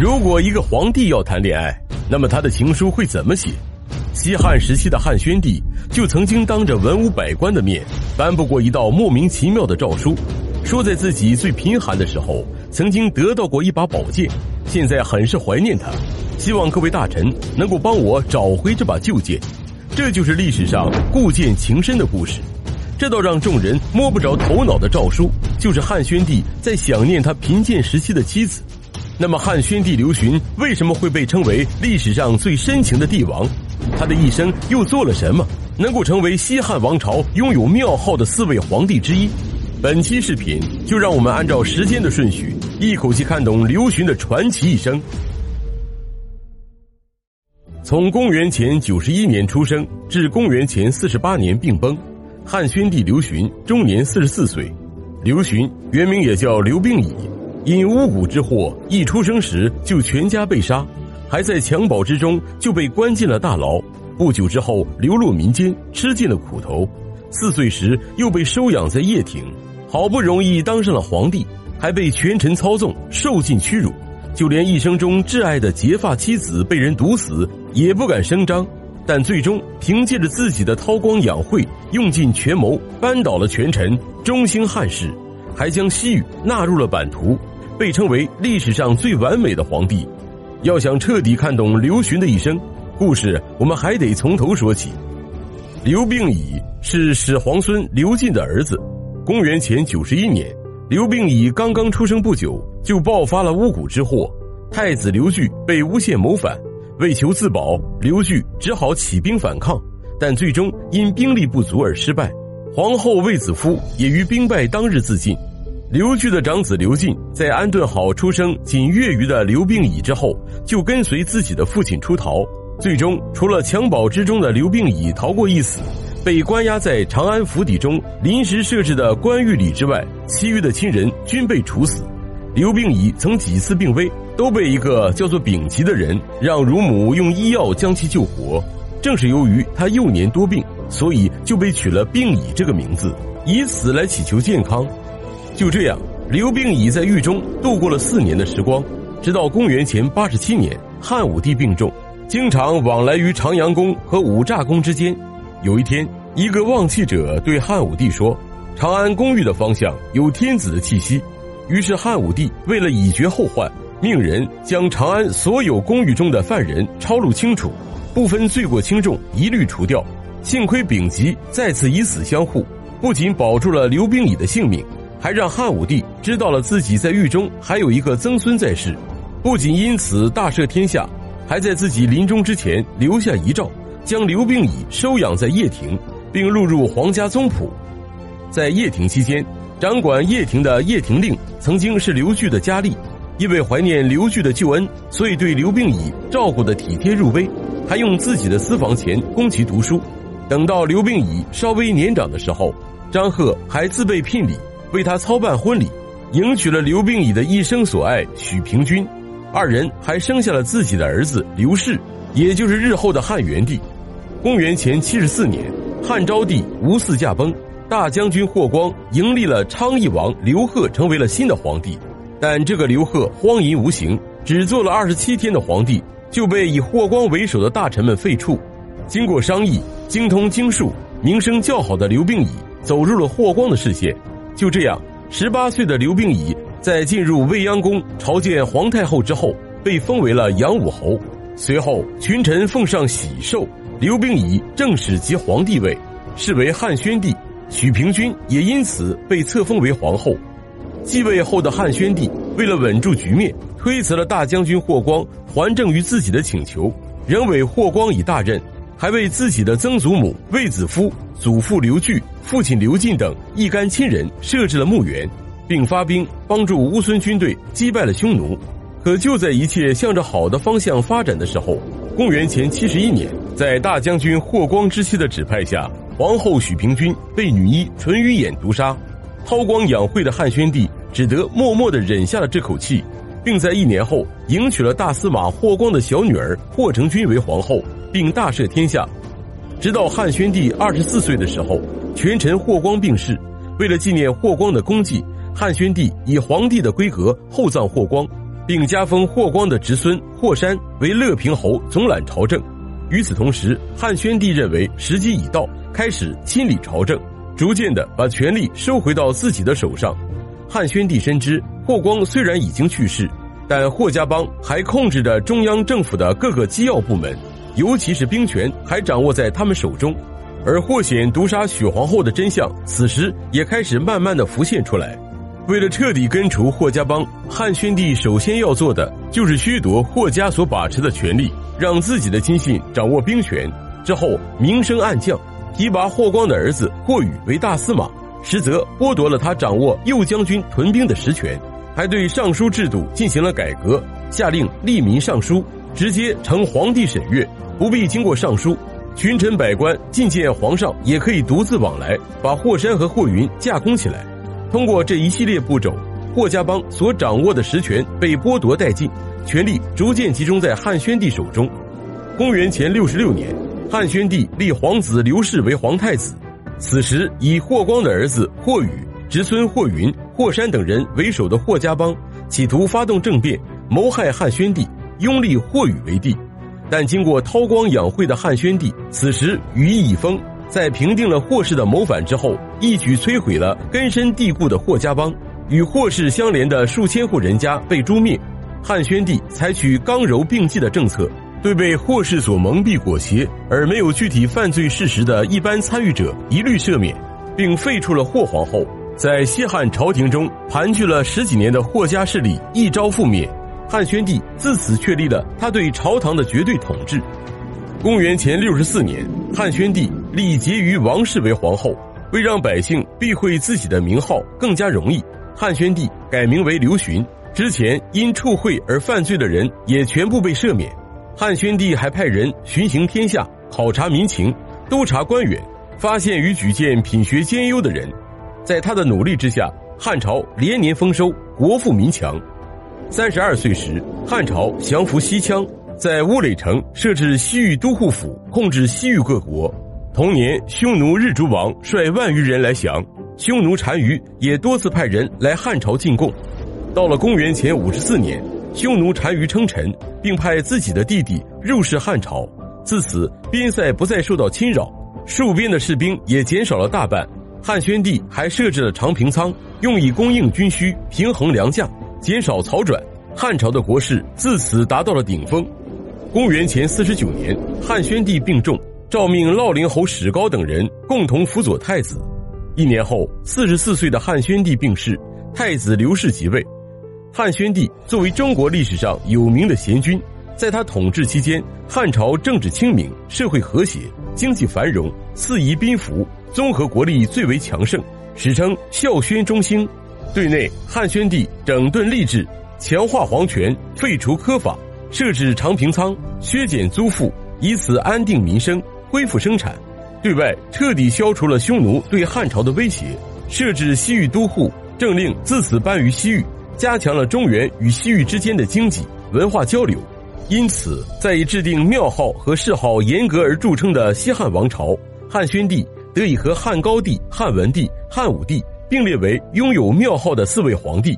如果一个皇帝要谈恋爱，那么他的情书会怎么写？西汉时期的汉宣帝就曾经当着文武百官的面颁布过一道莫名其妙的诏书，说在自己最贫寒的时候曾经得到过一把宝剑，现在很是怀念它，希望各位大臣能够帮我找回这把旧剑。这就是历史上故剑情深的故事。这道让众人摸不着头脑的诏书，就是汉宣帝在想念他贫贱时期的妻子。那么，汉宣帝刘询为什么会被称为历史上最深情的帝王？他的一生又做了什么，能够成为西汉王朝拥有庙号的四位皇帝之一？本期视频就让我们按照时间的顺序，一口气看懂刘询的传奇一生。从公元前九十一年出生至公元前四十八年病崩，汉宣帝刘询终年四十四岁。刘询原名也叫刘病已，因巫蛊之祸，一出生时就全家被杀。还在襁褓之中就被关进了大牢，不久之后流落民间，吃尽了苦头。四岁时又被收养在掖庭，好不容易当上了皇帝，还被权臣操纵，受尽屈辱。就连一生中挚爱的结发妻子被人毒死，也不敢声张。但最终凭借着自己的韬光养晦，用尽权谋，扳倒了权臣，中兴汉室，还将西域纳入了版图，被称为历史上最完美的皇帝。要想彻底看懂刘询的一生故事，我们还得从头说起。刘病已是始皇孙刘进的儿子。公元前九十一年，刘病已刚刚出生不久，就爆发了巫蛊之祸。太子刘据被诬陷谋反，为求自保，刘据只好起兵反抗，但最终因兵力不足而失败。皇后卫子夫也于兵败当日自尽。刘据的长子刘进在安顿好出生仅月余的刘病已之后，就跟随自己的父亲出逃。最终，除了襁褓之中的刘病已逃过一死，被关押在长安府邸中临时设置的关狱里之外，其余的亲人均被处死。刘病已曾几次病危，都被一个叫做丙吉的人让乳母用医药将其救活。正是由于他幼年多病，所以就被取了病已这个名字，以此来祈求健康。就这样，刘病已在狱中度过了四年的时光，直到公元前八十七年，汉武帝病重，经常往来于长阳宫和五乍宫之间。有一天，一个望气者对汉武帝说：“长安宫狱的方向有天子的气息。”于是汉武帝为了以绝后患，命人将长安所有宫狱中的犯人抄录清楚，不分罪过轻重，一律除掉。幸亏丙吉再次以死相护，不仅保住了刘病已的性命。还让汉武帝知道了自己在狱中还有一个曾孙在世，不仅因此大赦天下，还在自己临终之前留下遗诏，将刘病已收养在掖庭，并录入皇家宗谱。在掖庭期间，掌管掖庭的掖庭令曾经是刘据的家吏，因为怀念刘据的旧恩，所以对刘病已照顾的体贴入微，还用自己的私房钱供其读书。等到刘病已稍微年长的时候，张贺还自备聘礼。为他操办婚礼，迎娶了刘病已的一生所爱许平君，二人还生下了自己的儿子刘氏，也就是日后的汉元帝。公元前七十四年，汉昭帝吴嗣驾崩，大将军霍光迎立了昌邑王刘贺成为了新的皇帝。但这个刘贺荒淫无形，只做了二十七天的皇帝，就被以霍光为首的大臣们废黜。经过商议，精通经术、名声较好的刘病已走入了霍光的视线。就这样，十八岁的刘病已在进入未央宫朝见皇太后之后，被封为了阳武侯。随后，群臣奉上喜寿，刘病已正式即皇帝位，是为汉宣帝。许平君也因此被册封为皇后。继位后的汉宣帝为了稳住局面，推辞了大将军霍光还政于自己的请求，仍委霍光以大任。还为自己的曾祖母卫子夫、祖父刘据、父亲刘进等一干亲人设置了墓园，并发兵帮助乌孙军队击败了匈奴。可就在一切向着好的方向发展的时候，公元前七十一年，在大将军霍光之妻的指派下，皇后许平君被女医淳于衍毒杀。韬光养晦的汉宣帝只得默默地忍下了这口气，并在一年后迎娶了大司马霍光的小女儿霍成君为皇后。并大赦天下，直到汉宣帝二十四岁的时候，权臣霍光病逝。为了纪念霍光的功绩，汉宣帝以皇帝的规格厚葬霍光，并加封霍光的侄孙霍山为乐平侯，总揽朝政。与此同时，汉宣帝认为时机已到，开始亲理朝政，逐渐的把权力收回到自己的手上。汉宣帝深知霍光虽然已经去世，但霍家帮还控制着中央政府的各个机要部门，尤其是兵权还掌握在他们手中。而霍显毒杀许皇后的真相，此时也开始慢慢的浮现出来。为了彻底根除霍家帮，汉宣帝首先要做的就是虚夺霍家所把持的权力，让自己的亲信掌握兵权。之后明升暗降，提拔霍光的儿子霍宇为大司马，实则剥夺了他掌握右将军屯兵的实权，还对尚书制度进行了改革，下令吏民尚书，直接呈皇帝审阅，不必经过尚书。群臣百官觐见皇上，也可以独自往来，把霍山和霍云架空起来。通过这一系列步骤，霍家帮所掌握的实权被剥夺殆尽，权力逐渐集中在汉宣帝手中。公元前六十六年，汉宣帝立皇子刘氏为皇太子。此时，以霍光的儿子霍宇、侄孙霍云、霍山等人为首的霍家帮，企图发动政变，谋害汉宣帝，拥立霍宇为帝。但经过韬光养晦的汉宣帝，此时羽翼已丰。在平定了霍氏的谋反之后，一举摧毁了根深蒂固的霍家帮，与霍氏相连的数千户人家被诛灭。汉宣帝采取刚柔并济的政策，对被霍氏所蒙蔽裹挟而没有具体犯罪事实的一般参与者一律赦免，并废除了霍皇后。在西汉朝廷中盘踞了十几年的霍家势力一朝覆灭，汉宣帝自此确立了他对朝堂的绝对统治。公元前六十四年，汉宣帝立婕妤王氏为皇后，为让百姓避讳自己的名号更加容易，汉宣帝改名为刘询。之前因触会而犯罪的人也全部被赦免。汉宣帝还派人巡行天下，考察民情，督察官员，发现与举荐品学兼优的人。在他的努力之下，汉朝连年丰收，国富民强。三十二岁时，汉朝降服西羌。在乌垒城设置西域都护府，控制西域各国。同年，匈奴日逐王率万余人来降，匈奴单于也多次派人来汉朝进贡。到了公元前五十四年，匈奴单于称臣，并派自己的弟弟入仕汉朝。自此，边塞不再受到侵扰，戍边的士兵也减少了大半。汉宣帝还设置了长平仓，用以供应军需，平衡粮价，减少草转。汉朝的国势自此达到了顶峰。公元前四十九年，汉宣帝病重，诏命乐陵侯史高等人共同辅佐太子。一年后，四十四岁的汉宣帝病逝，太子刘氏即位。汉宣帝作为中国历史上有名的贤君，在他统治期间，汉朝政治清明，社会和谐，经济繁荣，四夷宾服，综合国力最为强盛，史称孝宣中兴。对内，汉宣帝整顿吏治，强化皇权，废除苛法。设置长平仓，削减租赋，以此安定民生，恢复生产；对外彻底消除了匈奴对汉朝的威胁。设置西域都护，政令自此颁于西域，加强了中原与西域之间的经济文化交流。因此，在以制定庙号和谥号严格而著称的西汉王朝，汉宣帝得以和汉高帝、汉文帝、汉武帝并列为拥有庙号的四位皇帝。